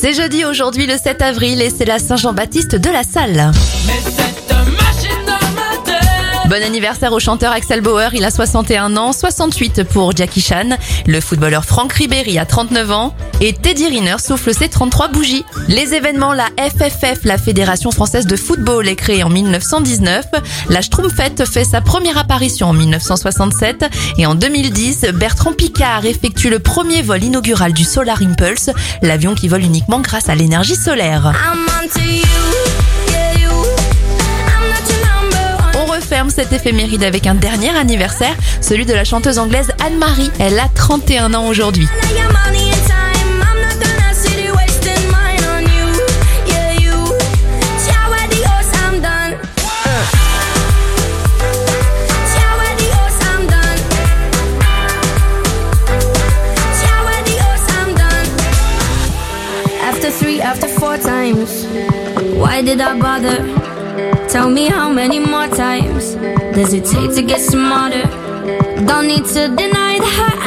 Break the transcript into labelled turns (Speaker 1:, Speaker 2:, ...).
Speaker 1: C'est jeudi aujourd'hui le 7 avril et c'est la Saint-Jean-Baptiste de la Salle. Bon anniversaire au chanteur Axel Bauer, il a 61 ans, 68 pour Jackie Chan. Le footballeur Franck Ribéry a 39 ans et Teddy Riner souffle ses 33 bougies. Les événements, la FFF, la Fédération Française de Football, est créée en 1919. La Schtroumpfette fait sa première apparition en 1967 et en 2010, Bertrand Piccard effectue le premier vol inaugural du Solar Impulse, l'avion qui vole uniquement grâce à l'énergie solaire. Cette éphéméride avec un dernier anniversaire, celui de la chanteuse anglaise Anne-Marie. Elle a 31 ans aujourd'hui.
Speaker 2: Why did I bother? Tell me how many more times does it take to get smarter? Don't need to deny the hurt.